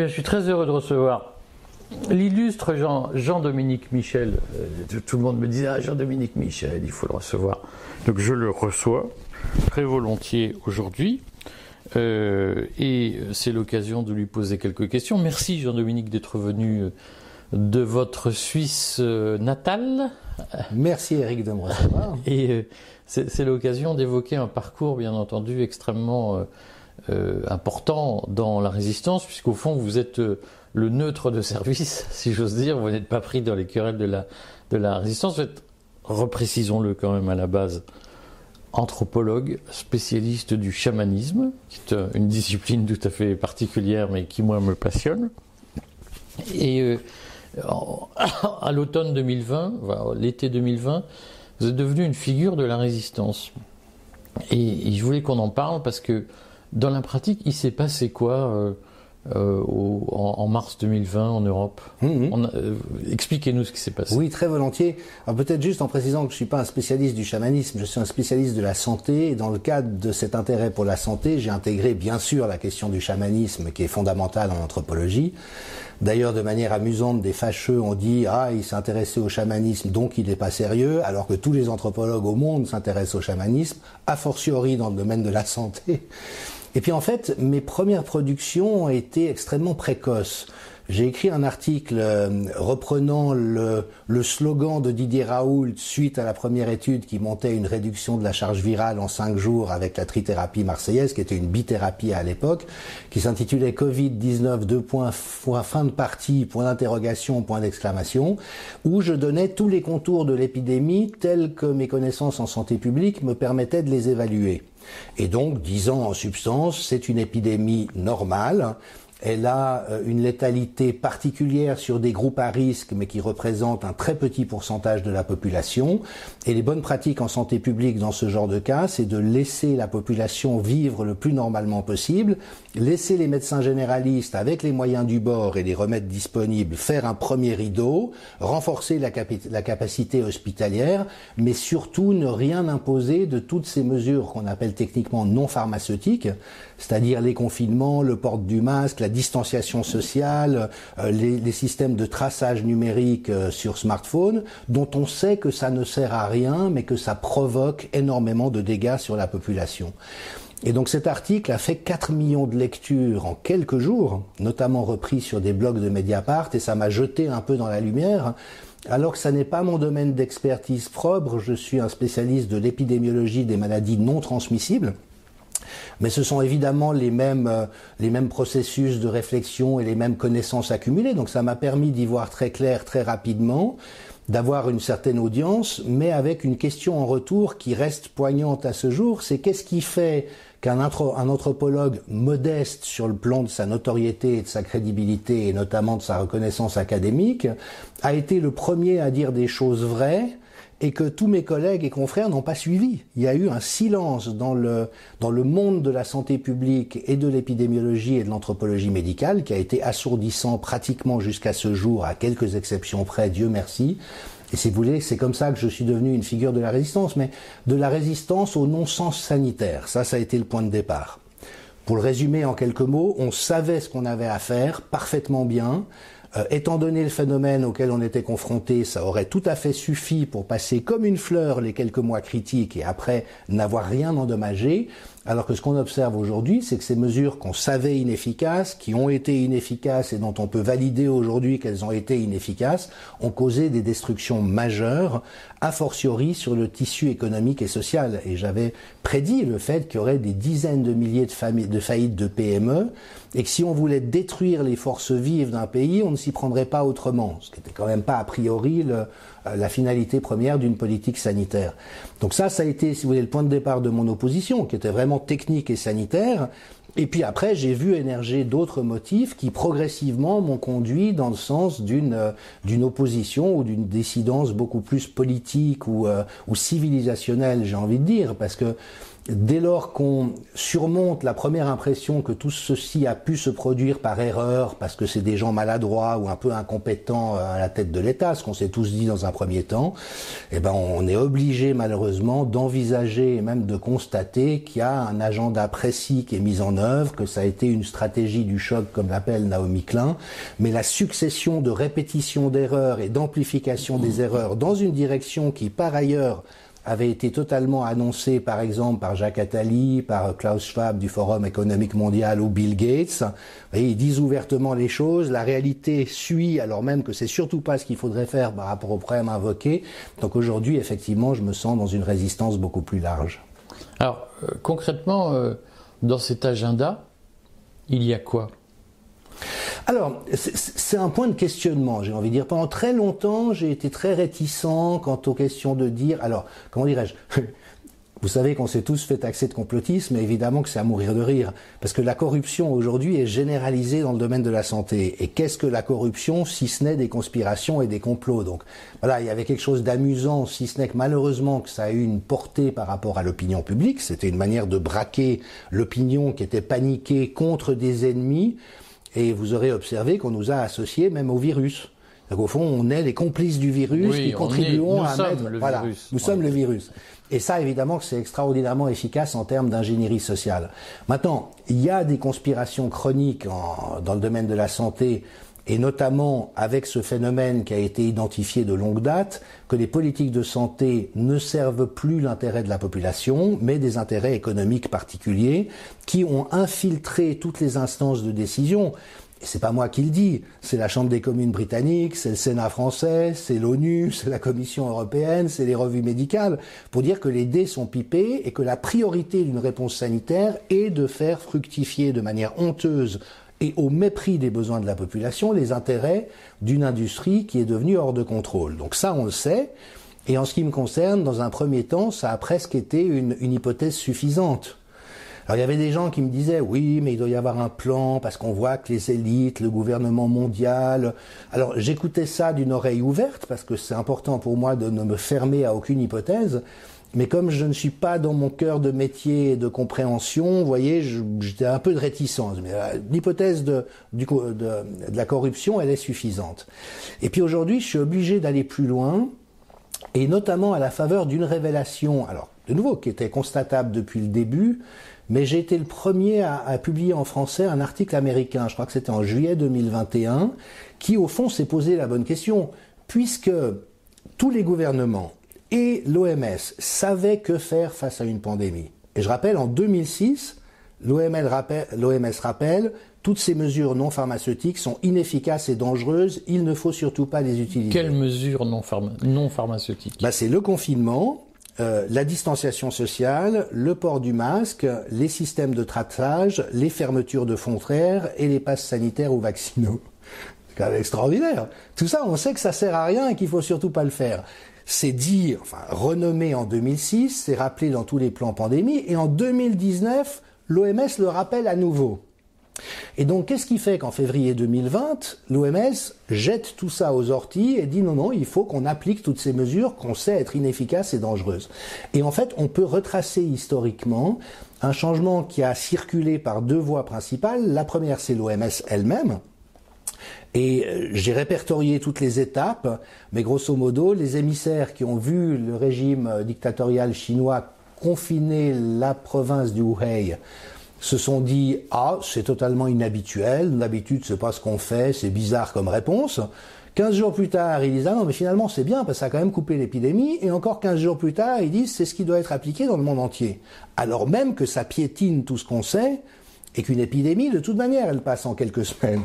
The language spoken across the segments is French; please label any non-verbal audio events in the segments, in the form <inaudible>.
Bien, je suis très heureux de recevoir l'illustre Jean, Jean-Dominique Michel. Euh, tout le monde me dit Ah, Jean-Dominique Michel, il faut le recevoir. Donc, je le reçois très volontiers aujourd'hui. Euh, et c'est l'occasion de lui poser quelques questions. Merci Jean-Dominique d'être venu euh, de votre Suisse natale. Merci Eric de me recevoir. et c'est l'occasion d'évoquer un parcours, bien entendu, extrêmement euh, important dans la résistance, puisqu'au fond, vous êtes euh, le neutre de service, <laughs> si j'ose dire. Vous n'êtes pas pris dans les querelles de la, de la résistance. Vous êtes, reprécisons-le quand même à la base, anthropologue, spécialiste du chamanisme, qui est euh, une discipline tout à fait particulière, mais qui, moi, me passionne. Et <coughs> à l'automne 2020, l'été 2020, vous êtes devenu une figure de la résistance. Et, et je voulais qu'on en parle parce que dans la pratique, il s'est passé quoi euh, euh, en, mars 2020 en Europe mhm. euh, Expliquez-nous ce qui s'est passé. Oui, très volontiers. Peut-être juste en précisant que je ne suis pas un spécialiste du chamanisme, je suis un spécialiste de la santé. Et dans le cadre de cet intérêt pour la santé, j'ai intégré bien sûr la question du chamanisme qui est fondamentale en anthropologie. D'ailleurs, de manière amusante, des fâcheux ont dit ah il s'est intéressé au chamanisme donc il n'est pas sérieux, alors que tous les anthropologues au monde s'intéressent au chamanisme, a fortiori dans le domaine de la santé. Et puis en fait, mes premières productions ont été extrêmement précoces. J'ai écrit un article euh, reprenant le, slogan de Didier Raoult suite à la première étude qui montait une réduction de la charge virale en cinq jours avec la trithérapie marseillaise, qui était une bithérapie à l'époque, qui s'intitulait Covid-19, deux points, fin de partie, point d'interrogation, point d'exclamation, où je donnais tous les contours de l'épidémie tels que mes connaissances en santé publique me permettaient de les évaluer. Et donc, disant en substance, c'est une épidémie normale, elle a euh, une létalité particulière sur des groupes à risque, mais qui représentent un très petit pourcentage de la population. Et les bonnes pratiques en santé publique dans ce genre de cas, c'est de laisser la population vivre le plus normalement possible, laisser les médecins généralistes, avec les moyens du bord et les remèdes disponibles, faire un premier rideau, renforcer la, la capacité hospitalière, mais surtout ne rien imposer de toutes ces mesures qu'on appelle techniquement non pharmaceutiques, c'est-à-dire les confinements, le port du masque, la distanciation sociale, euh, les, systèmes de traçage numérique euh, sur smartphone, dont on sait que ça ne sert à rien, mais que ça provoque énormément de dégâts sur la population. Et donc cet article a fait 4 millions de lectures en quelques jours, notamment repris sur des blogs de Mediapart, et ça m'a jeté un peu dans la lumière. Alors que ça n'est pas mon domaine d'expertise propre, je suis un spécialiste de l'épidémiologie des maladies non transmissibles. Mais ce sont évidemment les mêmes, euh, les mêmes processus de réflexion et les mêmes connaissances accumulées. Donc ça m'a permis d'y voir très clair très rapidement, d'avoir une certaine audience, mais avec une question en retour qui reste poignante à ce jour, c'est qu'est-ce qui fait qu'un anthropologue modeste sur le plan de sa notoriété et de sa crédibilité et notamment de sa reconnaissance académique a été le premier à dire des choses vraies et que tous mes collègues et confrères n'ont pas suivi. Il y a eu un silence dans le, dans le monde de la santé publique et de l'épidémiologie et de l'anthropologie médicale qui a été assourdissant pratiquement jusqu'à ce jour, à quelques exceptions près, Dieu merci. Et si vous voulez, c'est comme ça que je suis devenu une figure de la résistance, mais de la résistance au non-sens sanitaire. Ça, ça a été le point de départ. Pour le résumer en quelques mots, on savait ce qu'on avait à faire parfaitement bien. Euh, étant donné le phénomène auquel on était confronté, ça aurait tout à fait suffi pour passer comme une fleur les quelques mois critiques et après n'avoir rien endommagé. Alors que ce qu'on observe aujourd'hui, c'est que ces mesures qu'on savait inefficaces, qui ont été inefficaces et dont on peut valider aujourd'hui qu'elles ont été inefficaces, ont causé des destructions majeures, a fortiori sur le tissu économique et social. Et j'avais prédit le fait qu'il y aurait des dizaines de milliers de, de faillites de PME, et que si on voulait détruire les forces vives d'un pays, on ne s'y prendrait pas autrement, ce qui n'était quand même pas a priori le, la finalité première d'une politique sanitaire. Donc ça, ça a été, si vous voulez, le point de départ de mon opposition, qui était vraiment technique et sanitaire. Et puis après, j'ai vu émerger d'autres motifs qui progressivement m'ont conduit dans le sens d'une euh, d'une opposition ou d'une décidence beaucoup plus politique ou, euh, ou civilisationnelle, j'ai envie de dire, parce que dès lors qu'on surmonte la première impression que tout ceci a pu se produire par erreur, parce que c'est des gens maladroits ou un peu incompétents à la tête de l'État, ce qu'on s'est tous dit dans un premier temps, eh ben on est obligé malheureusement d'envisager et même de constater qu'il y a un agenda précis qui est mis en œuvre, que ça a été une stratégie du choc comme l'appelle Naomi Klein, mais la succession de répétitions d'erreurs et d'amplification des erreurs dans une direction qui par ailleurs avait été totalement annoncé par exemple par Jacques Attali, par Klaus Schwab du Forum économique mondial ou Bill Gates. ils disent ouvertement les choses, la réalité suit alors même que c'est surtout pas ce qu'il faudrait faire par rapport au problème invoqué. Donc aujourd'hui, effectivement, je me sens dans une résistance beaucoup plus large. Alors euh, concrètement, euh, dans cet agenda, il y a quoi? Alors, c'est un point de questionnement, j'ai envie de dire. Pendant très longtemps, j'ai été très réticent quant aux questions de dire, alors, comment dirais-je? <laughs> Vous savez qu'on s'est tous fait taxer de complotisme, et évidemment que c'est à mourir de rire, parce que la corruption aujourd'hui est généralisée dans le domaine de la santé. Et qu'est-ce que la corruption, si ce n'est des conspirations et des complots? Donc voilà, il y avait quelque chose d'amusant, si ce n'est que malheureusement que ça a eu une portée par rapport à l'opinion publique. C'était une manière de braquer l'opinion qui était paniquée contre des ennemis. Et vous aurez observé qu'on nous a associés même au virus. Donc au fond, on est les complices du virus qui contribuons à mettre. Le voilà, virus. nous sommes le virus. Et ça, évidemment, que c'est extraordinairement efficace en termes d'ingénierie sociale. Maintenant, il y a des conspirations chroniques dans le domaine de la santé et notamment avec ce phénomène qui a été identifié de longue date, que les politiques de santé ne servent plus l'intérêt de la population, mais des intérêts économiques particuliers, qui ont infiltré toutes les instances de décision. Et c'est pas moi qui le dis, c'est la Chambre des communes britanniques, c'est le Sénat français, c'est l'ONU, <laughs> c'est la Commission européenne, c'est les revues médicales, pour dire que les dés sont pipés et que la priorité d'une réponse sanitaire est de faire fructifier de manière honteuse et au mépris des besoins de la population les intérêts d'une industrie qui est devenue hors de contrôle. Donc ça, on le sait. Et en ce qui me concerne, dans un premier temps, ça a presque été une, hypothèse suffisante. Alors il y avait des gens qui me disaient oui, mais il doit y avoir un plan parce qu'on voit que les élites, le gouvernement mondial. Alors j'écoutais ça d'une oreille ouverte parce que c'est important pour moi de ne me fermer à aucune hypothèse. Mais comme je ne suis pas dans mon cœur de métier et de compréhension, vous voyez, j'étais un peu de réticence. Mais euh, l'hypothèse de, la corruption, elle est suffisante. Et puis aujourd'hui, je suis obligé d'aller plus loin, et notamment à la faveur d'une révélation, alors de nouveau, qui était constatable depuis le début, mais j'ai été le premier à, publier en français un article américain, je crois que c'était en juillet 2021, qui au fond s'est posé la bonne question, puisque tous les gouvernements, et l'OMS savait que faire face à une pandémie. Et je rappelle, en 2006, l'OMS rappelle, rappelle, toutes ces mesures non pharmaceutiques sont inefficaces et dangereuses, il ne faut surtout pas les utiliser. Quelles mesures non, non pharmaceutiques? Bah, C'est le confinement, euh, la distanciation sociale, le port du masque, les systèmes de traçage, les fermetures de frontières et les passes sanitaires ou vaccinaux. C'est quand même extraordinaire. Tout ça, on sait que ça sert à rien et qu'il faut surtout pas le faire c'est dit, enfin renommé en 2006, c'est rappelé dans tous les plans pandémie, et en 2019, l'OMS le rappelle à nouveau. Et donc, qu'est-ce qui fait qu'en février 2020, l'OMS jette tout ça aux orties et dit non, non, il faut qu'on applique toutes ces mesures qu'on sait être inefficaces et dangereuses. Et en fait, on peut retracer historiquement un changement qui a circulé par deux voies principales. La première, c'est l'OMS elle-même, et euh, j'ai répertorié toutes les étapes, mais grosso modo, les émissaires qui ont vu le régime euh, dictatorial chinois confiner la province du Hubei se sont dit ah c'est totalement inhabituel, d'habitude c'est pas ce qu'on fait, c'est bizarre comme réponse. 15 jours plus tard, ils disent ah non mais finalement c'est bien parce que ça a quand même coupé l'épidémie et encore 15 jours plus tard, ils disent c'est ce qui doit être appliqué dans le monde entier. Alors même que ça piétine tout ce qu'on sait et qu'une épidémie de toute manière elle passe en quelques semaines.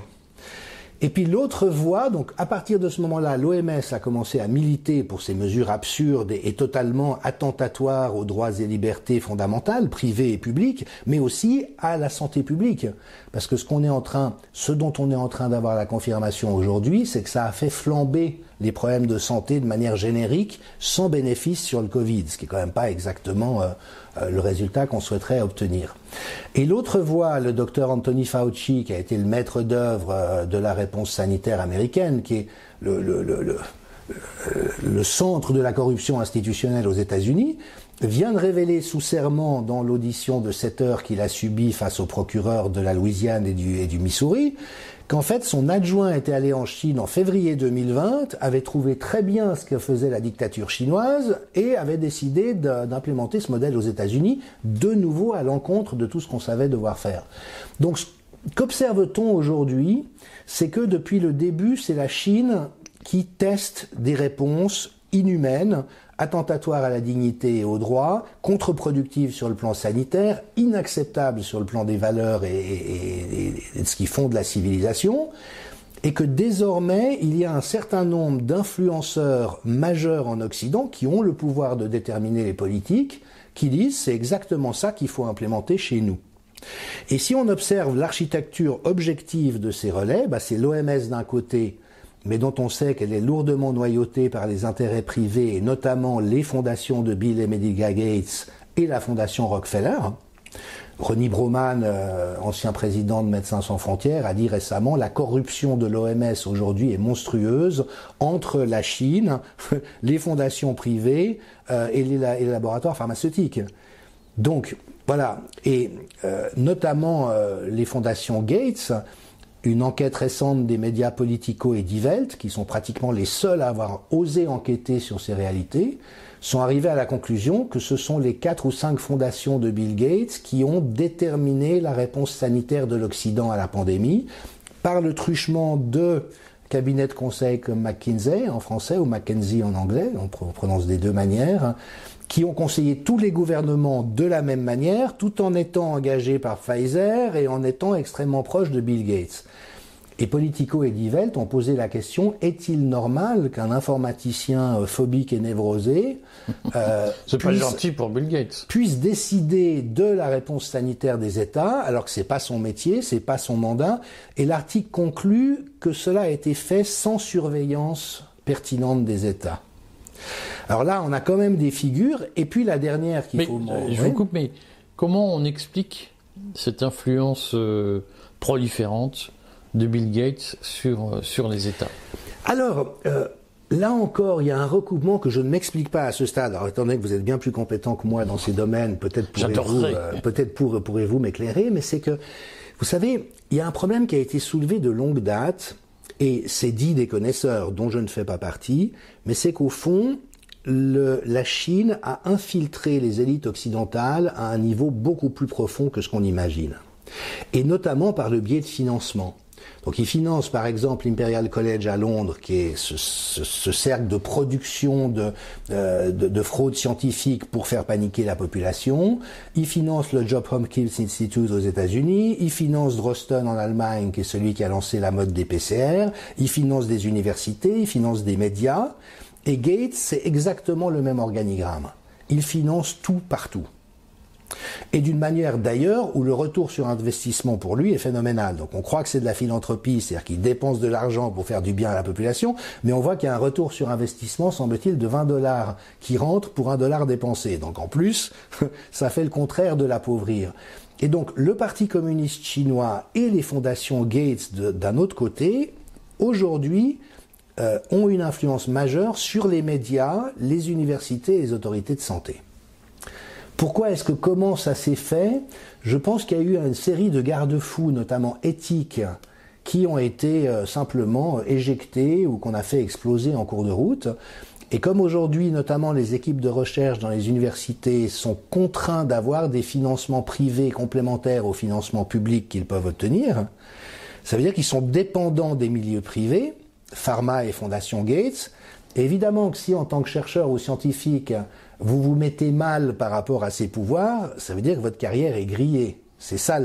Et puis l'autre voie, donc à partir de ce moment-là, l'OMS a commencé à militer pour ces mesures absurdes et, totalement attentatoires aux droits et libertés fondamentales, privées et publiques, mais aussi à la santé publique. Parce que ce dont on est en train d'avoir la confirmation aujourd'hui, c'est que ça a fait flamber les problèmes de santé de manière générique, sans bénéfice sur le Covid, ce qui est quand même pas exactement euh, euh, le résultat qu'on souhaiterait obtenir. Et l'autre voie, le docteur Anthony Fauci, qui a été le maître d'œuvre euh, de la réponse sanitaire américaine, qui est le, le, le centre de la corruption institutionnelle aux États-Unis, vient de révéler sous serment dans l'audition de 7 heures qu'il a subi face au procureur de la Louisiane et du, et du Missouri, qu'en fait son adjoint était allé en Chine en février 2020, avait trouvé très bien ce que faisait la dictature chinoise et avait décidé d'implémenter ce modèle aux États-Unis, de nouveau à l'encontre de tout ce qu'on savait devoir faire. Donc qu'observe-t-on aujourd'hui? C'est que depuis le début, c'est la Chine qui teste des réponses inhumaines attentatoire à la dignité et aux droits, contre-productive sur le plan sanitaire, inacceptable sur le plan des valeurs et, de ce qui fonde la civilisation, et que désormais il y a un certain nombre d'influenceurs majeurs en Occident qui ont le pouvoir de déterminer les politiques, qui disent c'est exactement ça qu'il faut implémenter chez nous. Et si on observe l'architecture objective de ces relais, bah c'est l'OMS d'un côté mais dont on sait qu'elle est lourdement noyautée par les intérêts privés, et notamment les fondations de Bill et Melinda Gates et la fondation Rockefeller. Ronnie Broman, euh, ancien président de Médecins sans frontières, a dit récemment la corruption de l'OMS aujourd'hui est monstrueuse entre la Chine, <laughs> les fondations privées euh, et, les, laboratoires pharmaceutiques. Donc voilà, et euh, notamment les fondations Gates une enquête récente des médias politico et d'Ivelt, qui sont pratiquement les seuls à avoir osé enquêter sur ces réalités, sont arrivés à la conclusion que ce sont les quatre ou cinq fondations de Bill Gates qui ont déterminé la réponse sanitaire de l'Occident à la pandémie par le truchement de cabinets de conseil comme McKinsey en français ou McKenzie en anglais, on prononce des deux manières, qui ont conseillé tous les gouvernements de la même manière, tout en étant engagés par Pfizer et en étant extrêmement proches de Bill Gates. Et Politico et Die Welt ont posé la question est-il normal qu'un informaticien euh, phobique et névrosé <laughs> euh, puisse, gentil pour Bill Gates. puisse décider de la réponse sanitaire des États alors que c'est pas son métier, c'est pas son mandat Et l'article conclut que cela a été fait sans surveillance pertinente des États. Alors là, on a quand même des figures. Et puis la dernière qu'il faut. Euh, je vous coupe, mais comment on explique cette influence euh, proliférante de Bill Gates sur, euh, sur les États? Alors. Là encore, il y a un recoupement que je ne m'explique pas à ce stade. Alors, étant donné que vous êtes bien plus compétent que moi dans ces domaines, peut-être pourrez-vous, peut-être pourrez-vous m'éclairer, mais c'est que, vous savez, il y a un problème qui a été soulevé de longue date, et c'est dit des connaisseurs dont je ne fais pas partie, mais c'est qu'au fond, la Chine a infiltré les élites occidentales à un niveau beaucoup plus profond que ce qu'on imagine. Et notamment par le biais de financement. Donc il finance par exemple l'Imperial College à Londres, qui est ce, cercle de production euh, de, de, fraude scientifique pour faire paniquer la population. Il finance le Job Hopkins Institute aux États-Unis. Il finance Drosten en Allemagne, qui est celui qui a lancé la mode des PCR. Il finance des universités, il finance des médias. Et Gates, c'est exactement le même organigramme. Il finance tout partout. Et d'une manière d'ailleurs où le retour sur investissement pour lui est phénoménal. Donc on croit que c'est de la philanthropie, c'est-à-dire qu'il dépense de l'argent pour faire du bien à la population, mais on voit qu'il y a un retour sur investissement, semble-t-il, de 20 dollars qui rentrent pour un dollar dépensé. Donc en plus, <laughs> ça fait le contraire de l'appauvrir. Et donc le Parti communiste chinois et les fondations Gates d'un autre côté, aujourd'hui, euh, ont une influence majeure sur les médias, les universités et les autorités de santé. Pourquoi est-ce que comment ça s'est fait? Je pense qu'il y a eu une série de garde-fous, notamment éthiques, qui ont été euh, simplement éjectés ou qu'on a fait exploser en cours de route. Et comme aujourd'hui, notamment les équipes de recherche dans les universités sont contraints d'avoir des financements privés complémentaires aux financements publics qu'ils peuvent obtenir, ça veut dire qu'ils sont dépendants des milieux privés Pharma et Fondation Gates. évidemment que si en tant que chercheur ou scientifique, vous vous mettez mal par rapport à ces pouvoirs, ça veut dire que votre carrière est grillée. C'est ça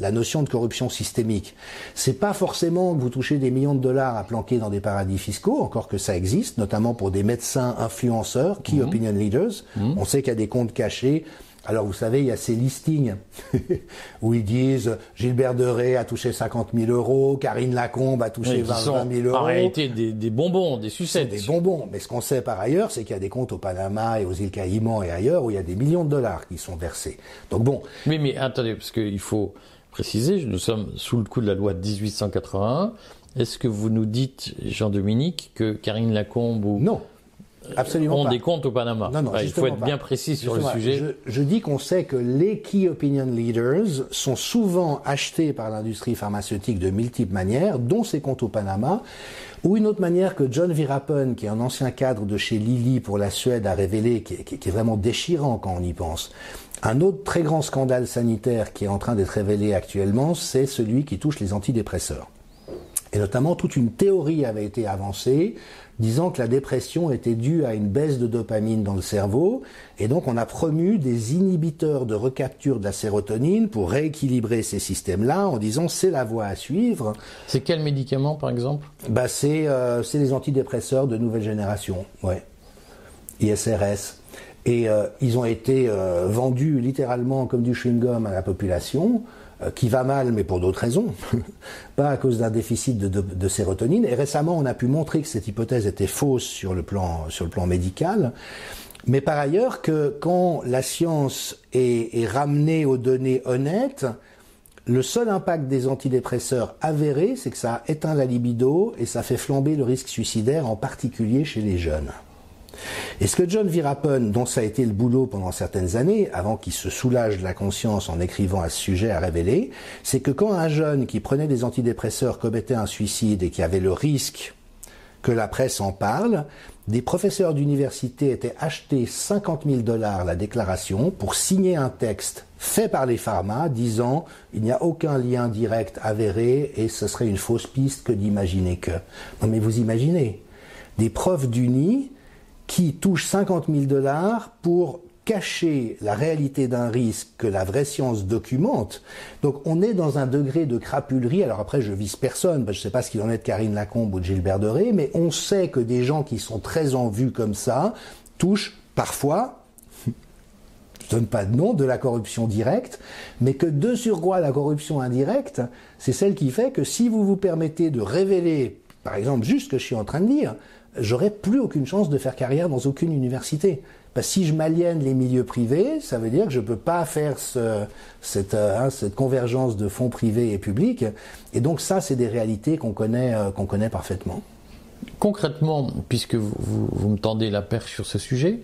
la notion de corruption systémique. C'est pas forcément que vous touchez des millions de dollars à planquer dans des paradis fiscaux, encore que ça existe, notamment pour des médecins influenceurs, key mhm. opinion leaders. Mhm. On sait qu'il y a des comptes cachés alors vous savez, il y a ces listings <laughs> où ils disent Gilbert Deré a touché 50 000 euros, Karine Lacombe a touché 20, 000 euros. En réalité, des, bonbons, des sucettes. Des bonbons. Mais ce qu'on sait par ailleurs, c'est qu'il y a des comptes au Panama et aux îles Caïmans et ailleurs où il y a des millions de dollars qui sont versés. Donc bon. Oui, mais attendez, parce qu'il faut préciser, nous sommes sous le coup de la loi de 1881. Est-ce que vous nous dites, Jean-Dominique, que Karine Lacombe ou... Non. Absolument ont pas. des comptes au Panama. Non, non, Enfin, il faut être pas. bien précis sur le Justement, sujet. Je, je dis qu'on sait que les key opinion leaders sont souvent achetés par l'industrie pharmaceutique de multiples manières, dont ces comptes au Panama, ou une autre manière que John Virapen, qui est un ancien cadre de chez Lilly pour la Suède, a révélé, qui est vraiment déchirant quand on y pense. Un autre très grand scandale sanitaire qui est en train d'être révélé actuellement, c'est celui qui touche les antidépresseurs. Et notamment, toute une théorie avait été avancée disant que la dépression était due à une baisse de dopamine dans le cerveau. Et donc, on a promu des inhibiteurs de recapture de la sérotonine pour rééquilibrer ces systèmes-là en disant c'est la voie à suivre. C'est quel médicament, par exemple? Bah, c'est euh, c'est les antidépresseurs de nouvelle génération, ouais. ISRS. Et euh, ils ont été euh, vendus littéralement comme du chewing-gum à la population, qui va mal, mais pour d'autres raisons, <laughs> pas à cause d'un déficit de, de- sérotonine. Et récemment, on a pu montrer que cette hypothèse était fausse sur le plan, sur le plan médical. Mais par ailleurs, que quand la science est, est ramenée aux données honnêtes, le seul impact des antidépresseurs avérés, c'est que ça éteint la libido et ça fait flamber le risque suicidaire, en particulier chez les jeunes. Et ce que John Virapen, dont ça a été le boulot pendant certaines années, avant qu'il se soulage de la conscience en écrivant à ce sujet, a révélé, c'est que quand un jeune qui prenait des antidépresseurs commettait un suicide et qui avait le risque que la presse en parle, des professeurs d'université étaient achetés 50 000 dollars la déclaration pour signer un texte fait par les pharma disant il n'y a aucun lien direct avéré et ce serait une fausse piste que d'imaginer que. Non mais vous imaginez, des profs d'uni qui touchent 50 000 dollars pour cacher la réalité d'un risque que la vraie science documente. Donc on est dans un degré de crapulerie. Alors après, je vise personne, parce que je ne sais pas ce qu'il en est de Karine Lacombe ou de Gilbert Doré, mais on sait que des gens qui sont très en vue comme ça touchent parfois je donne pas de nom, de la corruption directe, mais que de surcroît la corruption indirecte, c'est celle qui fait que si vous vous permettez de révéler, par exemple, juste ce que je suis en train de dire, j'aurai plus aucune chance de faire carrière dans aucune université. Parce que si je m'aliène les milieux privés, ça veut dire que je peux pas faire euh, hein, cette convergence de fonds privés et publics. Et donc ça, c'est des réalités qu'on connaît, euh, qu'on connaît parfaitement. Concrètement, puisque vous, me tendez la perche sur ce sujet,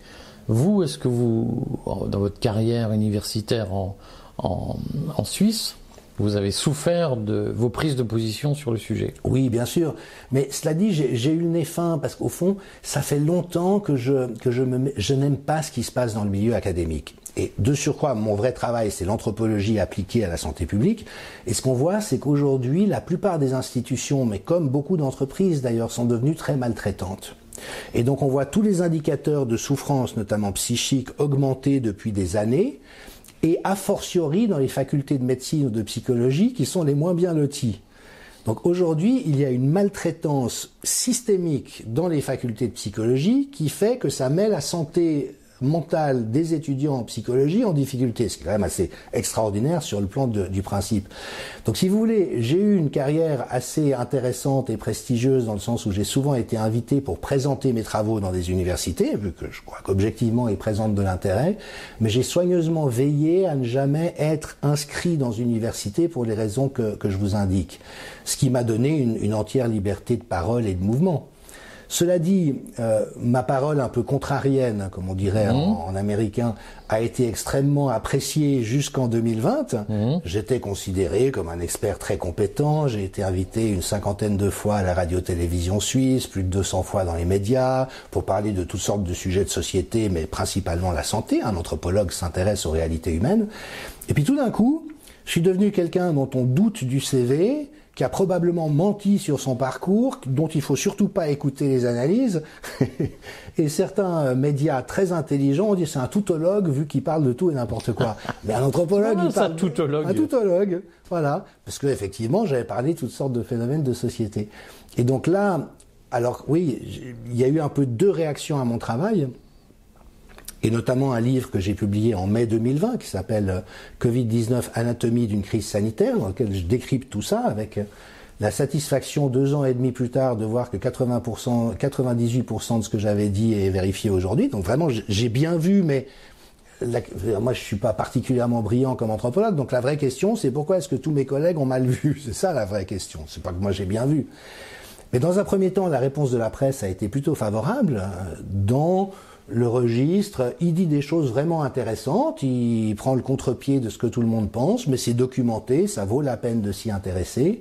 vous, est-ce que vous, dans votre carrière universitaire en Suisse, vous avez souffert de vos prises de position sur le sujet Oui, bien sûr. Mais cela dit, j'ai eu le nez fin parce qu'au fond, ça fait longtemps que je que je me je n'aime pas ce qui se passe dans le milieu académique. Et de surcroît, mon vrai travail, c'est l'anthropologie appliquée à la santé publique. Et ce qu'on voit, c'est qu'aujourd'hui, la plupart des institutions, mais comme beaucoup d'entreprises d'ailleurs, sont devenues très maltraitantes. Et donc on voit tous les indicateurs de souffrance, notamment psychique, augmenter depuis des années, et a fortiori dans les facultés de médecine ou de psychologie qui sont les moins bien lotis. Donc aujourd'hui, il y a une maltraitance systémique dans les facultés de psychologie qui fait que ça met la santé mentale des étudiants en psychologie en difficulté, ce qui est quand même assez extraordinaire sur le plan du principe. Donc si vous voulez, j'ai eu une carrière assez intéressante et prestigieuse dans le sens où j'ai souvent été invité pour présenter mes travaux dans des universités, vu que je crois qu'objectivement ils présentent de l'intérêt, mais j'ai soigneusement veillé à ne jamais être inscrit dans une université pour les raisons que, je vous indique, ce qui m'a donné une entière liberté de parole et de mouvement. Cela dit, euh, ma parole un peu contrarienne, comme on dirait en, en américain, a été extrêmement appréciée jusqu'en 2020. J'étais considéré comme un expert très compétent. J'ai été invité une cinquantaine de fois à la radio-télévision suisse, plus de 200 fois dans les médias, pour parler de toutes sortes de sujets de société, mais principalement la santé. Un anthropologue s'intéresse aux réalités humaines. Et puis tout d'un coup, je suis devenu quelqu'un dont on doute du CV, qui a probablement menti sur son parcours, dont il faut surtout pas écouter les analyses. <laughs> et certains euh, médias très intelligents ont dit c'est un toutologue vu qu'il parle de tout et n'importe quoi. <laughs> Mais un anthropologue, Ah, il parle toutologue. Un toutologue, voilà, parce que effectivement j'avais parlé de toutes sortes de phénomènes de société. Et donc là, alors oui, il y a eu un peu deux réactions à mon travail et notamment un livre que j'ai publié en mai 2020 qui s'appelle euh, Covid-19 Anatomie d'une crise sanitaire, dans lequel je décrypte tout ça avec euh, la satisfaction deux ans et demi plus tard de voir que 80%, 98% de ce que j'avais dit est vérifié aujourd'hui. Donc vraiment, j'ai bien vu, mais la- moi je suis pas particulièrement brillant comme anthropologue, donc la vraie question c'est pourquoi est-ce que tous mes collègues ont mal vu? C'est ça la vraie question. C'est pas que moi j'ai bien vu. Mais dans un premier temps, la réponse de la presse a été plutôt favorable. Dans le registre, il dit des choses vraiment intéressantes, il prend le contre-pied de ce que tout le monde pense, mais c'est documenté, ça vaut la peine de s'y intéresser.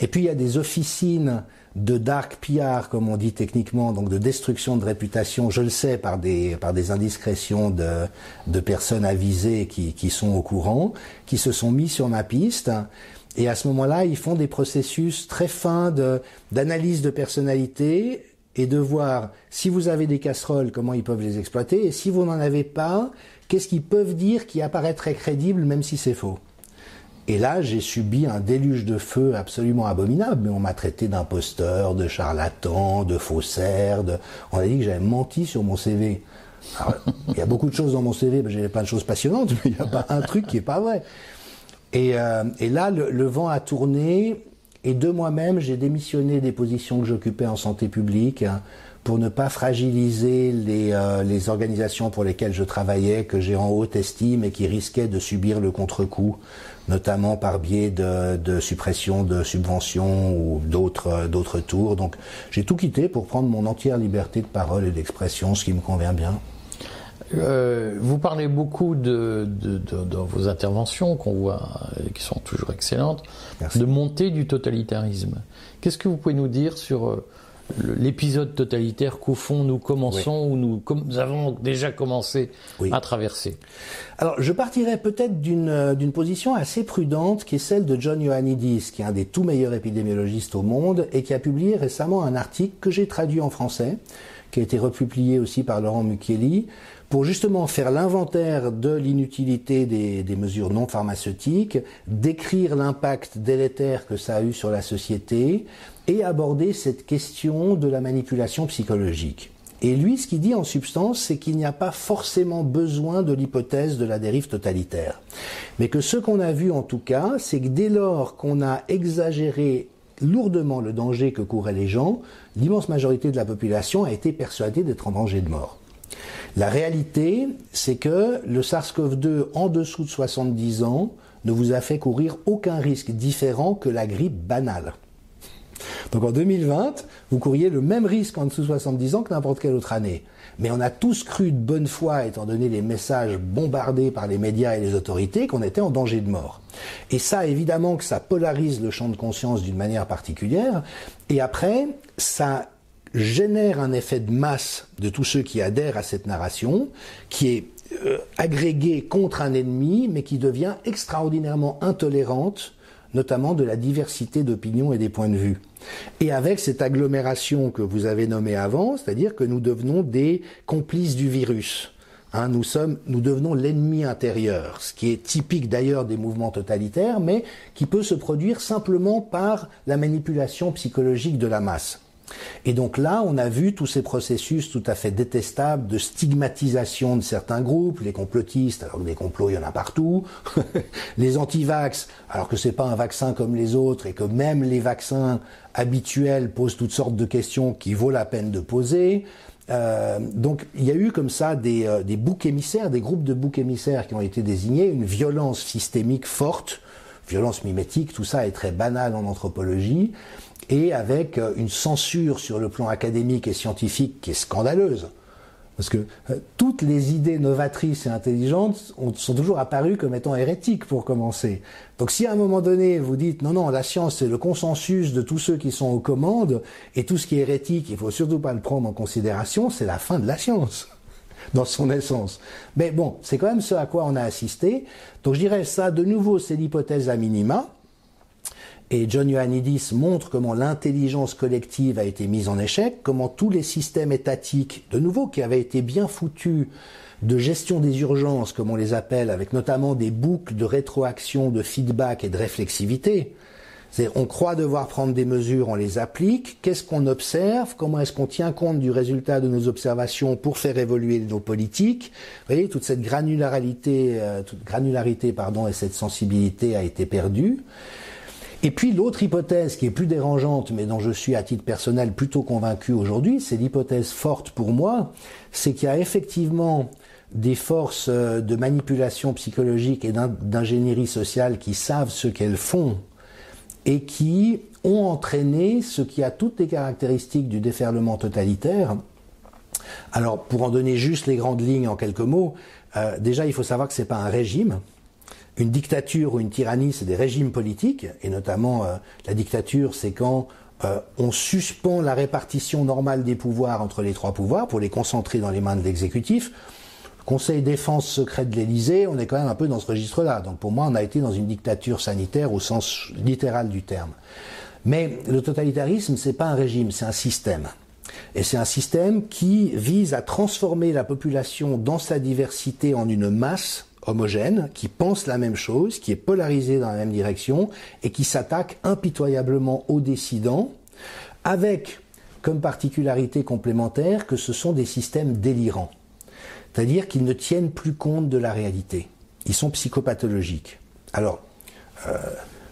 Et puis il y a des officines de dark PR, comme on dit techniquement, donc de destruction de réputation, je le sais par des, par des indiscrétions de, de personnes avisées qui, qui sont au courant, qui se sont mis sur ma piste. Et à ce moment-là, ils font des processus très fins d'analyse de, personnalité et de voir si vous avez des casseroles, comment ils peuvent les exploiter, et si vous n'en avez pas, qu'est-ce qu'ils peuvent dire qui apparaîtrait crédible même si c'est faux. Et là, j'ai subi un déluge de feu absolument abominable, mais on m'a traité d'imposteur, de charlatan, de faussaire, de... on a dit que j'avais menti sur mon CV. il y a beaucoup de choses dans mon CV, j'ai pas de choses passionnantes, <laughs> mais il n'y a pas un truc qui est pas vrai. Et, euh, et là, le, vent a tourné, et de moi-même, j'ai démissionné des positions que j'occupais en santé publique hein, pour ne pas fragiliser les, euh, les, organisations pour lesquelles je travaillais, que j'ai en haute estime et qui risquaient de subir le contre-coup notamment par biais de, suppression de subventions ou d'autres d'autres tours. Donc j'ai tout quitté pour prendre mon entière liberté de parole et d'expression, ce qui me convient bien. Euh, vous parlez beaucoup de, de, de, dans vos interventions qu'on voit, qui sont toujours excellentes, Merci. de montée du totalitarisme. Qu'est-ce que vous pouvez nous dire sur euh, l'épisode totalitaire qu'au fond nous commençons oui. ou nous, nous, avons déjà commencé oui. à traverser? Alors je partirais peut-être d'une position assez prudente qui est celle de John Ioannidis, qui est un des tout meilleurs épidémiologistes au monde et qui a publié récemment un article que j'ai traduit en français, qui a été republié aussi par Laurent Mucchielli, pour justement faire l'inventaire de l'inutilité des, des, mesures non pharmaceutiques, décrire l'impact délétère que ça a eu sur la société et aborder cette question de la manipulation psychologique. Et lui, ce qu'il dit en substance, c'est qu'il n'y a pas forcément besoin de l'hypothèse de la dérive totalitaire. Mais que ce qu'on a vu en tout cas, c'est que dès lors qu'on a exagéré lourdement le danger que couraient les gens, l'immense majorité de la population a été persuadée d'être en danger de mort. La réalité, c'est que le SARS-CoV-2 en dessous de 70 ans ne vous a fait courir aucun risque différent que la grippe banale. Donc en 2020, vous couriez le même risque en dessous de 70 ans que n'importe quelle autre année. Mais on a tous cru de bonne foi, étant donné les messages bombardés par les médias et les autorités, qu'on était en danger de mort. Et ça, évidemment, que ça polarise le champ de conscience d'une manière particulière. Et après, ça génère un effet de masse de tous ceux qui adhèrent à cette narration, qui est euh, agrégé contre un ennemi, mais qui devient extraordinairement intolérante, notamment de la diversité d'opinions et des points de vue. Et avec cette agglomération que vous avez nommée avant, c'est-à-dire que nous devenons des complices du virus. Hein, nous sommes, nous devenons l'ennemi intérieur, ce qui est typique d'ailleurs des mouvements totalitaires, mais qui peut se produire simplement par la manipulation psychologique de la masse. Et donc là, on a vu tous ces processus tout à fait détestables de stigmatisation de certains groupes, les complotistes, alors que des complots, il y en a partout, <laughs> les anti-vax, alors que c'est pas un vaccin comme les autres et que même les vaccins habituels posent toutes sortes de questions qui vaut la peine de poser. Euh, donc il y a eu comme ça des, euh, des boucs émissaires, des groupes de boucs émissaires qui ont été désignés, une violence systémique forte, violence mimétique, tout ça est très banal en anthropologie et avec euh, une censure sur le plan académique et scientifique qui est scandaleuse. Parce que euh, toutes les idées novatrices et intelligentes ont, sont toujours apparues comme étant hérétiques pour commencer. Donc si à un moment donné vous dites non non la science c'est le consensus de tous ceux qui sont aux commandes et tout ce qui est hérétique il faut surtout pas le prendre en considération, c'est la fin de la science <laughs> dans son essence. Mais bon, c'est quand même ce à quoi on a assisté. Donc je dirais ça de nouveau c'est l'hypothèse à minima. Et John Ioannidis montre comment l'intelligence collective a été mise en échec, comment tous les systèmes étatiques, de nouveau, qui avaient été bien foutus de gestion des urgences, comme on les appelle, avec notamment des boucles de rétroaction, de feedback et de réflexivité. On croit devoir prendre des mesures, on les applique. Qu'est-ce qu'on observe? Comment est-ce qu'on tient compte du résultat de nos observations pour faire évoluer nos politiques? Vous voyez, toute cette granularité, euh, toute granularité pardon, et cette sensibilité a été perdue. Et puis l'autre hypothèse qui est plus dérangeante, mais dont je suis à titre personnel plutôt convaincu aujourd'hui, c'est l'hypothèse forte pour moi, c'est qu'il y a effectivement des forces euh, de manipulation psychologique et d'ingénierie sociale qui savent ce qu'elles font et qui ont entraîné ce qui a toutes les caractéristiques du déferlement totalitaire. Alors, pour en donner juste les grandes lignes en quelques mots, euh, déjà, il faut savoir que c'est pas un régime. Une dictature ou une tyrannie, c'est des régimes politiques, et notamment euh, la dictature, c'est quand euh, on suspend la répartition normale des pouvoirs entre les trois pouvoirs pour les concentrer dans les mains de l'exécutif. Conseil défense secret de l'Élysée, on est quand même un peu dans ce registre-là. Donc pour moi, on a été dans une dictature sanitaire au sens littéral du terme. Mais le totalitarisme, c'est pas un régime, c'est un système. Et c'est un système qui vise à transformer la population dans sa diversité en une masse homogène, qui pense la même chose, qui est polarisée dans la même direction et qui s'attaque impitoyablement aux décidants, avec comme particularité complémentaire que ce sont des systèmes délirants. C'est-à-dire qu'ils ne tiennent plus compte de la réalité. Ils sont psychopathologiques. Alors, euh,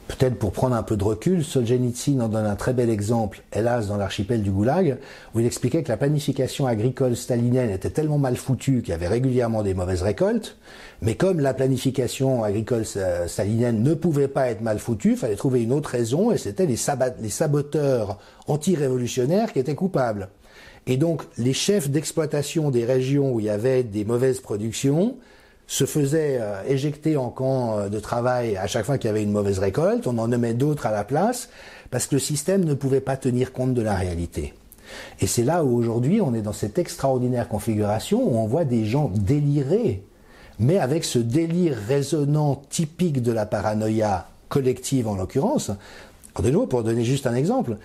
Peut-être pour prendre un peu de recul, Solzhenitsyn en donne un très bel exemple, hélas dans l'archipel du Goulag, où il expliquait que la planification agricole stalinienne était tellement mal foutue qu'il y avait régulièrement des mauvaises récoltes, mais comme la planification agricole stalinienne ne pouvait pas être mal foutue, il fallait trouver une autre raison, et c'était les, les saboteurs anti-révolutionnaires qui étaient coupables. Et donc les chefs d'exploitation des régions où il y avait des mauvaises productions, se faisait euh, éjecter en camp euh, de travail à chaque fois qu'il y avait une mauvaise récolte, on en nommait d'autres à la place, parce que le système ne pouvait pas tenir compte de la réalité. Et c'est là où aujourd'hui on est dans cette extraordinaire configuration où on voit des gens délirer, mais avec ce délire résonnant typique de la paranoïa collective en l'occurrence. De nouveau, pour donner juste un exemple,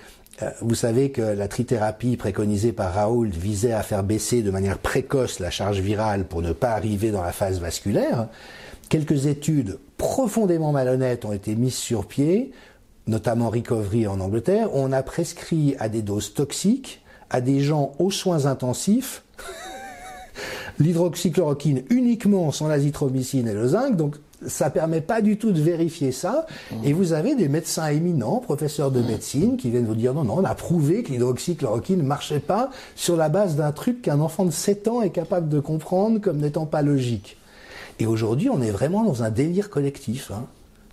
vous savez que la trithérapie préconisée par Raoult visait à faire baisser de manière précoce la charge virale pour ne pas arriver dans la phase vasculaire. Quelques études profondément malhonnêtes ont été mises sur pied, notamment Recovery en Angleterre. On a prescrit à des doses toxiques à des gens aux soins intensifs <laughs> l'hydroxychloroquine uniquement sans l'azithromycine et le zinc. Donc ça permet pas du tout de vérifier ça. Et vous avez des médecins éminents, professeurs de médecine, qui viennent vous dire non, non, on a prouvé que l'hydroxychloroquine ne marchait pas sur la base d'un truc qu'un enfant de 7 ans est capable de comprendre comme n'étant pas logique. Et aujourd'hui, on est vraiment dans un délire collectif, hein.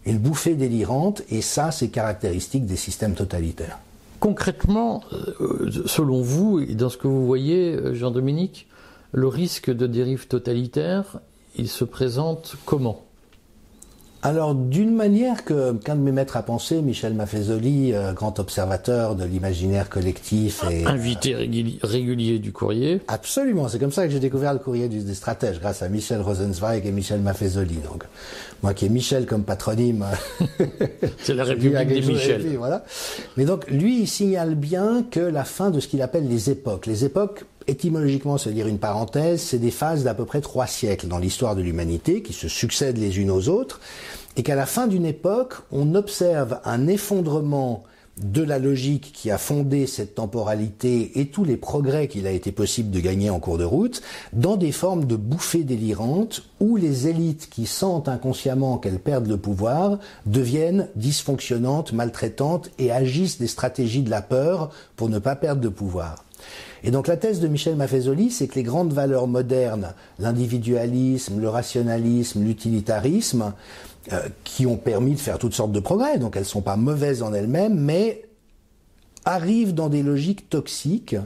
une bouffée délirante, et ça, c'est caractéristique des systèmes totalitaires. Concrètement, euh, selon vous, et dans ce que vous voyez, euh, Jean-Dominique, le risque de dérive totalitaire, il se présente comment? Alors, d'une manière que qu'un de mes maîtres a pensé, Michel Maffezoli, euh, grand observateur de l'imaginaire collectif et invité régulier du courrier. Absolument, c'est comme ça que j'ai découvert le courrier des stratèges, grâce à Michel Rosenzweig et Michel Maffezoli. Donc, moi qui ai Michel comme patronyme, <laughs> c'est la République des Michel. voilà. Mais donc, lui, il signale bien que la fin de ce qu'il appelle les époques. Les époques étymologiquement, cest dire une parenthèse, c'est des phases d'à peu près trois siècles dans l'histoire de l'humanité qui se succèdent les unes aux autres, et qu'à la fin d'une époque, on observe un effondrement de la logique qui a fondé cette temporalité et tous les progrès qu'il a été possible de gagner en cours de route dans des formes de bouffées délirantes où les élites qui sentent inconsciemment qu'elles perdent le pouvoir deviennent dysfonctionnantes, maltraitantes et agissent des stratégies de la peur pour ne pas perdre de pouvoir. Et donc la thèse de Michel Maffezoli, c'est que les grandes valeurs modernes, l'individualisme, le rationalisme, l'utilitarisme, euh, qui ont permis de faire toutes sortes de progrès, donc elles ne sont pas mauvaises en elles-mêmes, mais arrivent dans des logiques toxiques,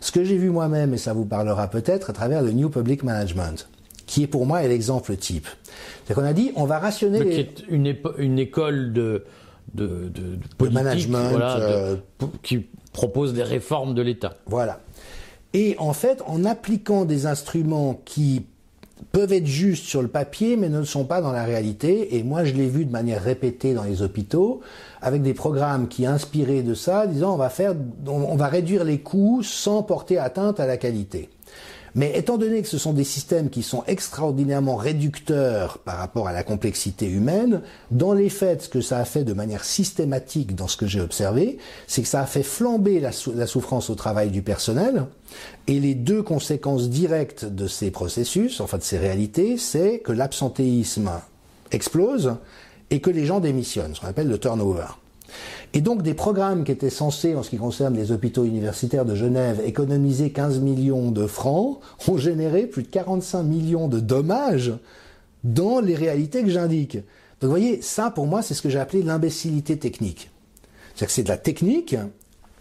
ce que j'ai vu moi-même, et ça vous parlera peut-être, à travers le New Public Management qui est pour moi l'exemple type. C'est qu'on a dit, on va rationner... Qui est une, une école de, de, de, management euh, qui propose des réformes de l'État. Voilà. Et en fait, en appliquant des instruments qui peuvent être justes sur le papier, mais ne le sont pas dans la réalité. Et moi, je l'ai vu de manière répétée dans les hôpitaux, avec des programmes qui inspiraient de ça, disant on on va réduire les coûts sans porter atteinte à la qualité. Mais étant donné que ce sont des systèmes qui sont extraordinairement réducteurs par rapport à la complexité humaine, dans les faits, ce que ça a fait de manière systématique dans ce que j'ai observé, c'est que ça a fait flamber la, souffrance au travail du personnel. Et les deux conséquences directes de ces processus, enfin de ces réalités, c'est que l'absentéisme explose et que les gens démissionnent, ce qu'on appelle le turnover. Et donc des programmes qui étaient censés, en ce qui concerne les hôpitaux universitaires de Genève, économiser 15 millions de francs, ont généré plus de 45 millions de dommages dans les réalités que j'indique. Donc vous voyez, ça pour moi c'est ce que j'ai appelé l'imbécilité technique. C'est-à-dire que c'est de la technique.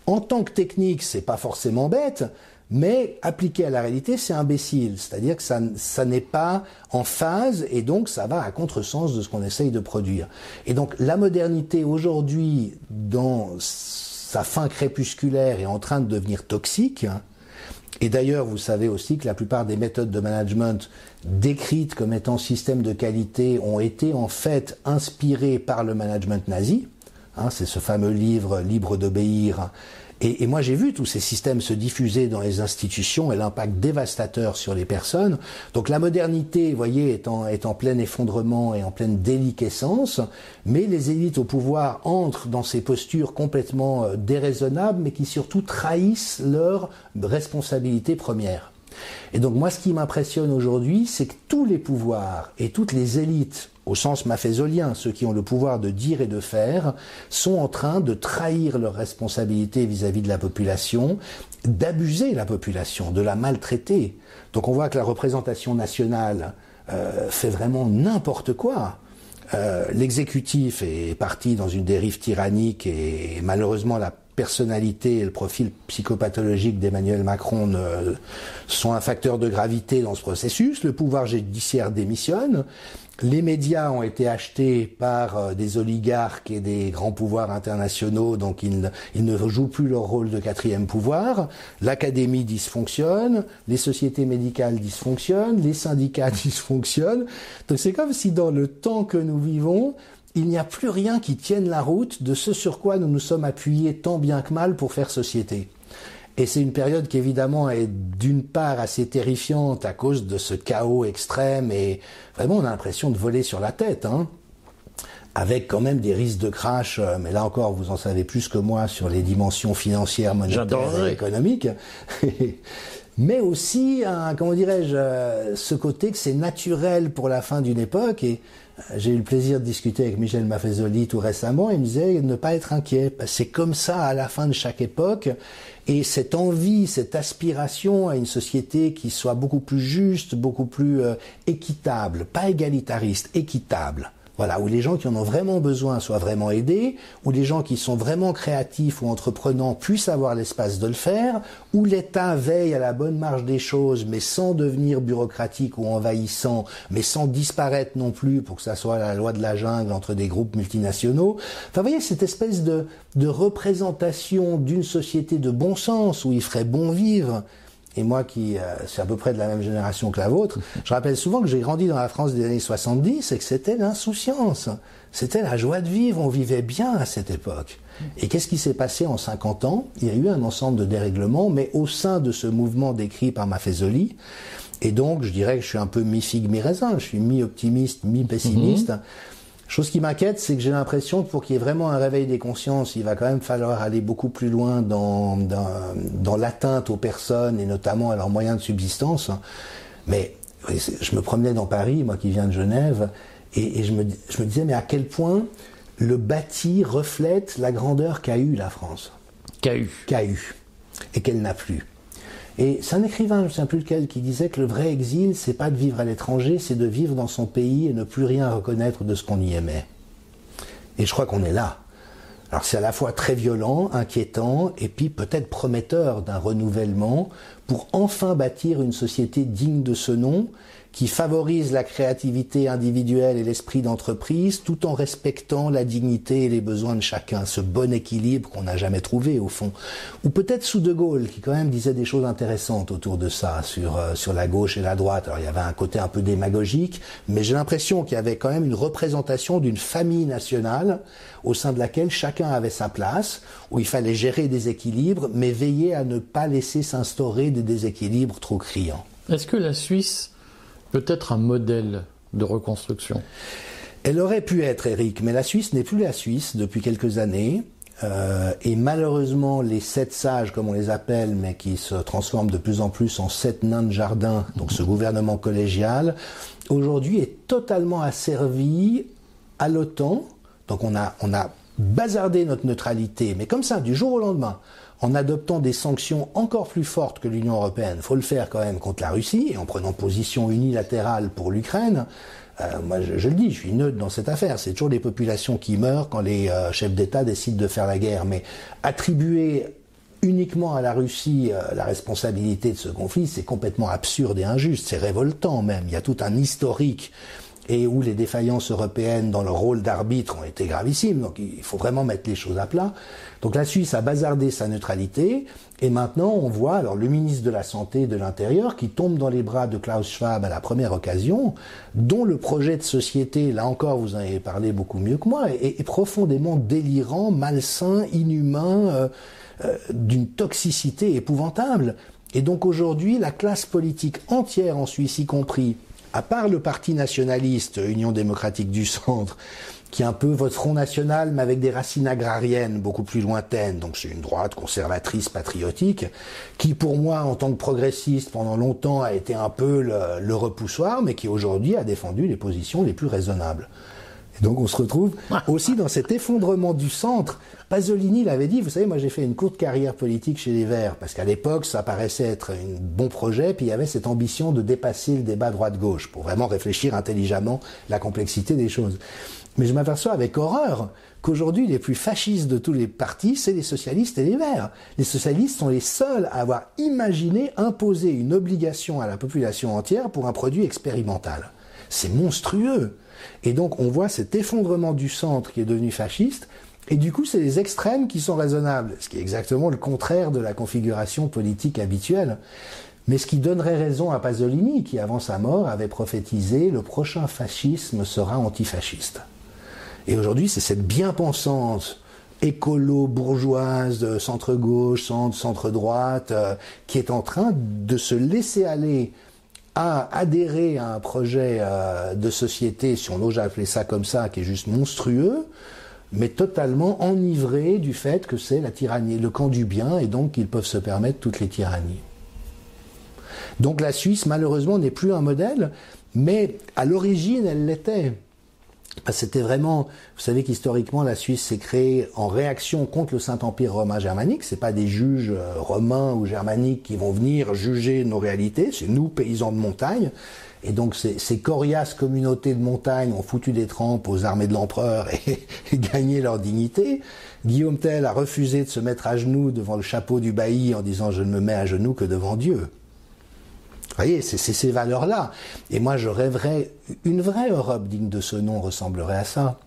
En tant que technique, c'est pas forcément bête, mais appliqué à la réalité, c'est imbécile. C'est-à-dire que ça, ça n'est pas en phase et donc ça va à contresens de ce qu'on essaye de produire. Et donc la modernité aujourd'hui, dans sa fin crépusculaire, est en train de devenir toxique. Et d'ailleurs, vous savez aussi que la plupart des méthodes de management décrites comme étant système de qualité ont été en fait inspirées par le management nazi. Hein, c'est ce fameux livre Libre d'obéir et, moi, j'ai vu tous ces systèmes se diffuser dans les institutions et l'impact dévastateur sur les personnes. Donc la modernité, vous voyez, est en, est en plein effondrement et en pleine déliquescence, mais les élites au pouvoir entrent dans ces postures complètement euh, déraisonnables, mais qui surtout trahissent leur responsabilité première. Et donc moi, ce qui m'impressionne aujourd'hui, c'est que tous les pouvoirs et toutes les élites au sens maphésolien, ceux qui ont le pouvoir de dire et de faire, sont en train de trahir leurs responsabilités vis-à-vis de la population, d'abuser la population, de la maltraiter. Donc on voit que la représentation nationale euh, fait vraiment n'importe quoi. Euh, l'exécutif est parti dans une dérive tyrannique et malheureusement la personnalité et le profil psychopathologique d'Emmanuel Macron sont un facteur de gravité dans ce processus. Le pouvoir judiciaire démissionne. Les médias ont été achetés par euh, des oligarques et des grands pouvoirs internationaux, donc ils, ne jouent plus leur rôle de quatrième pouvoir. L'académie dysfonctionne, les sociétés médicales dysfonctionnent, les syndicats <laughs> dysfonctionnent. Donc c'est comme si dans le temps que nous vivons, il n'y a plus rien qui tienne la route de ce sur quoi nous nous sommes appuyés tant bien que mal pour faire société. Et c'est une période qui évidemment est d'une part assez terrifiante à cause de ce chaos extrême et vraiment on a l'impression de voler sur la tête. Hein avec quand même des risques de crash, euh, mais là encore, vous en savez plus que moi sur les dimensions financières, monétaires et économiques. <laughs> mais aussi, comment dirais-je, euh, ce côté que c'est naturel pour la fin d'une époque. Et j'ai eu le plaisir de discuter avec Michel Maffezoli tout récemment. Il me disait ne pas être inquiet. C'est comme ça à la fin de chaque époque. Et cette envie, cette aspiration à une société qui soit beaucoup plus juste, beaucoup plus euh, équitable, pas égalitariste, équitable, voilà, où les gens qui en ont vraiment besoin soient vraiment aidés, où les gens qui sont vraiment créatifs ou entreprenants puissent avoir l'espace de le faire, où l'État veille à la bonne marge des choses, mais sans devenir bureaucratique ou envahissant, mais sans disparaître non plus pour que ça soit la loi de la jungle entre des groupes multinationaux. Enfin, vous voyez, cette espèce de, de représentation d'une société de bon sens où il ferait bon vivre, et moi qui euh, suis à peu près de la même génération que la vôtre, je rappelle souvent que j'ai grandi dans la France des années 70 et que c'était l'insouciance. C'était la joie de vivre, on vivait bien à cette époque. Et qu'est-ce qui s'est passé en 50 ans? Il y a eu un ensemble de dérèglements, mais au sein de ce mouvement décrit par Maffezoli, et donc je dirais que je suis un peu mi-figue, mi-raisin, je suis mi-optimiste, mi-pessimiste. Mhm. Chose qui m'inquiète, c'est que j'ai l'impression que pour qu'il y ait vraiment un réveil des consciences, il va quand même falloir aller beaucoup plus loin dans, dans, l'atteinte aux personnes et notamment à leurs moyens de subsistance. Mais je me promenais dans Paris, moi qui viens de Genève, et, je, me, je me disais, mais à quel point le bâti reflète la grandeur qu'a eu la France? Qu'a eu. Qu'a eu. Et qu'elle n'a plus. Et c'est un écrivain, je ne sais plus lequel, qui disait que le vrai exil, c'est pas de vivre à l'étranger, c'est de vivre dans son pays et ne plus rien reconnaître de ce qu'on y aimait. Et je crois qu'on est là. Alors c'est à la fois très violent, inquiétant, et puis peut-être prometteur d'un renouvellement pour enfin bâtir une société digne de ce nom, qui favorise la créativité individuelle et l'esprit d'entreprise tout en respectant la dignité et les besoins de chacun, ce bon équilibre qu'on n'a jamais trouvé au fond. Ou peut-être sous De Gaulle qui quand même disait des choses intéressantes autour de ça sur euh, sur la gauche et la droite. Alors il y avait un côté un peu démagogique, mais j'ai l'impression qu'il y avait quand même une représentation d'une famille nationale au sein de laquelle chacun avait sa place, où il fallait gérer des équilibres, mais veiller à ne pas laisser s'instaurer des déséquilibres trop criants. Est-ce que la Suisse peut-être un modèle de reconstruction Elle aurait pu être, Eric, mais la Suisse n'est plus la Suisse depuis quelques années. Euh, et malheureusement, les sept sages, comme on les appelle, mais qui se transforment de plus en plus en sept nains de jardin, donc ce gouvernement collégial, aujourd'hui est totalement asservi à l'OTAN. Donc on a, on a bazardé notre neutralité, mais comme ça, du jour au lendemain. En adoptant des sanctions encore plus fortes que l'Union européenne. Faut le faire quand même contre la Russie et en prenant position unilatérale pour l'Ukraine. Euh, moi, je, le dis, je suis neutre dans cette affaire. C'est toujours les populations qui meurent quand les euh, chefs d'État décident de faire la guerre. Mais attribuer uniquement à la Russie euh, la responsabilité de ce conflit, c'est complètement absurde et injuste. C'est révoltant même. Il y a tout un historique et où les défaillances européennes dans leur rôle d'arbitre ont été gravissimes. Donc il faut vraiment mettre les choses à plat. Donc la Suisse a bazardé sa neutralité et maintenant on voit alors le ministre de la Santé et de l'Intérieur qui tombe dans les bras de Klaus Schwab à la première occasion, dont le projet de société, là encore vous en avez parlé beaucoup mieux que moi, est, profondément délirant, malsain, inhumain, euh, euh, d'une toxicité épouvantable. Et donc aujourd'hui, la classe politique entière en Suisse, y compris à part le parti nationaliste Union démocratique du centre, qui est un peu votre Front National, mais avec des racines agrariennes beaucoup plus lointaines, donc c'est une droite conservatrice, patriotique, qui pour moi, en tant que progressiste, pendant longtemps a été un peu le repoussoir, mais qui aujourd'hui a défendu les positions les plus raisonnables donc on se retrouve aussi dans cet effondrement du centre. Pasolini l'avait dit, vous savez, moi j'ai fait une courte carrière politique chez les Verts, parce qu'à l'époque ça paraissait être un bon projet, puis il y avait cette ambition de dépasser le débat droite-gauche, pour vraiment réfléchir intelligemment la complexité des choses. Mais je m'aperçois avec horreur qu'aujourd'hui les plus fascistes de tous les partis, c'est les socialistes et les Verts. Les socialistes sont les seuls à avoir imaginé imposer une obligation à la population entière pour un produit expérimental. C'est monstrueux. Et donc on voit cet effondrement du centre qui est devenu fasciste, et du coup c'est les extrêmes qui sont raisonnables, ce qui est exactement le contraire de la configuration politique habituelle. Mais ce qui donnerait raison à Pasolini, qui avant sa mort avait prophétisé le prochain fascisme sera antifasciste. Et aujourd'hui c'est cette bien-pensance écolo bourgeoise centre-gauche, centre, centre-droite, euh, qui est en train de se laisser aller à adhérer à un projet euh, de société, si on ose appeler ça comme ça, qui est juste monstrueux, mais totalement enivré du fait que c'est la tyrannie, le camp du bien, et donc qu'ils peuvent se permettre toutes les tyrannies. Donc la Suisse, malheureusement, n'est plus un modèle, mais à l'origine, elle l'était. C'était vraiment, vous savez qu'historiquement la Suisse s'est créée en réaction contre le Saint-Empire romain germanique. C'est pas des juges euh, romains ou germaniques qui vont venir juger nos réalités. C'est nous, paysans de montagne. Et donc ces, coriaces communautés de montagne ont foutu des trempes aux armées de l'empereur et, <laughs> et, gagné leur dignité. Guillaume Tell a refusé de se mettre à genoux devant le chapeau du bailli en disant je ne me mets à genoux que devant Dieu voyez, c'est ces valeurs-là. Et moi, je rêverais, une vraie Europe digne de ce nom ressemblerait à ça.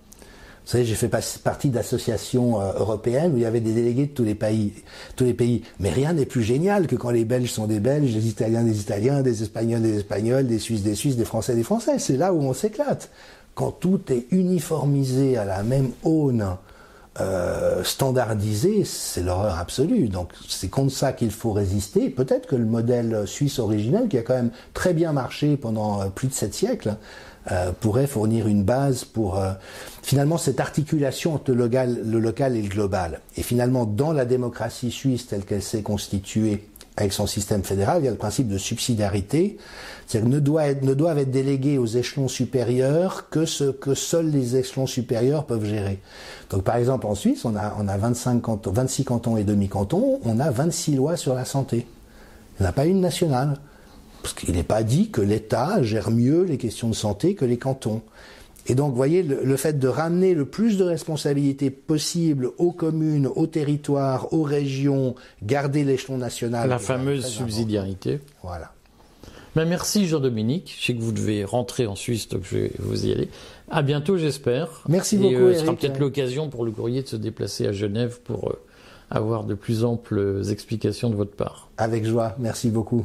Vous savez, j'ai fait partie d'associations euh, européennes où il y avait des délégués de tous les pays, tous les pays. Mais rien n'est plus génial que quand les Belges sont des Belges, les Italiens des Italiens, des Espagnols des Espagnols, des Suisses des Suisses, des Français des Français. C'est là où on s'éclate. Quand tout est uniformisé à la même aune, euh, standardisé, c'est l'horreur absolue. Donc c'est contre ça qu'il faut résister. Peut-être que le modèle suisse originel, qui a quand même très bien marché pendant euh, plus de sept siècles, euh, pourrait fournir une base pour finalement cette articulation entre le local et le global. Et finalement, dans la démocratie suisse telle qu'elle s'est constituée avec son système fédéral, il y a le principe de subsidiarité, c'est-à-dire que ne, doivent être délégués aux échelons supérieurs que ce que seuls les échelons supérieurs peuvent gérer. Donc par exemple en Suisse, on a, on a 25 cantons, 26 cantons et demi-cantons, on a 26 lois sur la santé. Il n'y en a pas une nationale. Parce qu'il n'est pas dit que l'État gère mieux les questions de santé que les cantons. Et donc, vous voyez, le, fait de ramener le plus de responsabilités possible aux communes, aux territoires, aux régions, garder l'échelon national. La fameuse subsidiarité. Voilà. Ben merci Jean-Dominique. Je sais que vous devez rentrer en Suisse, donc je vais vous y aller. À bientôt, j'espère. Merci beaucoup. Euh, ce sera peut-être l'occasion pour le courrier de se déplacer à Genève pour euh, avoir de plus amples explications de votre part. Avec joie. Merci beaucoup.